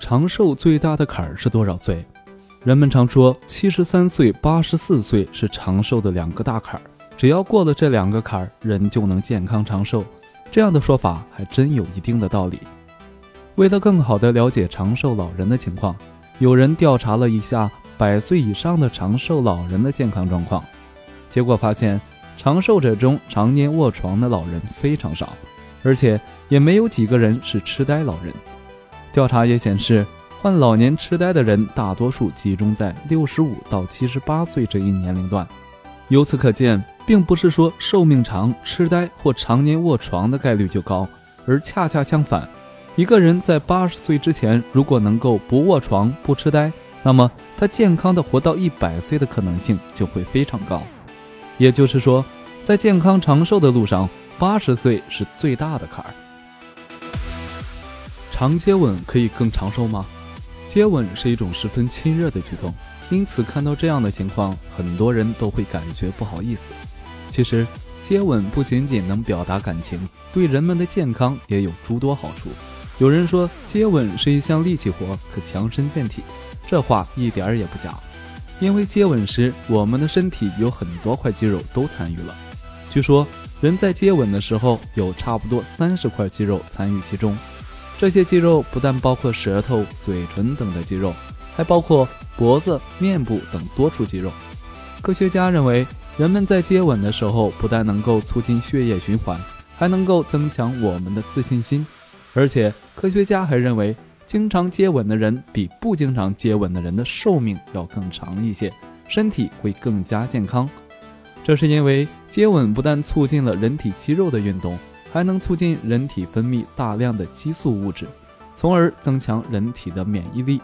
长寿最大的坎儿是多少岁？人们常说七十三岁、八十四岁是长寿的两个大坎儿，只要过了这两个坎儿，人就能健康长寿。这样的说法还真有一定的道理。为了更好地了解长寿老人的情况，有人调查了一下百岁以上的长寿老人的健康状况，结果发现，长寿者中常年卧床的老人非常少，而且也没有几个人是痴呆老人。调查也显示。患老年痴呆的人大多数集中在六十五到七十八岁这一年龄段，由此可见，并不是说寿命长、痴呆或常年卧床的概率就高，而恰恰相反，一个人在八十岁之前如果能够不卧床、不痴呆，那么他健康的活到一百岁的可能性就会非常高。也就是说，在健康长寿的路上，八十岁是最大的坎儿。常接吻可以更长寿吗？接吻是一种十分亲热的举动，因此看到这样的情况，很多人都会感觉不好意思。其实，接吻不仅仅能表达感情，对人们的健康也有诸多好处。有人说，接吻是一项力气活，可强身健体，这话一点儿也不假。因为接吻时，我们的身体有很多块肌肉都参与了。据说，人在接吻的时候，有差不多三十块肌肉参与其中。这些肌肉不但包括舌头、嘴唇等的肌肉，还包括脖子、面部等多处肌肉。科学家认为，人们在接吻的时候，不但能够促进血液循环，还能够增强我们的自信心。而且，科学家还认为，经常接吻的人比不经常接吻的人的寿命要更长一些，身体会更加健康。这是因为接吻不但促进了人体肌肉的运动。还能促进人体分泌大量的激素物质，从而增强人体的免疫力。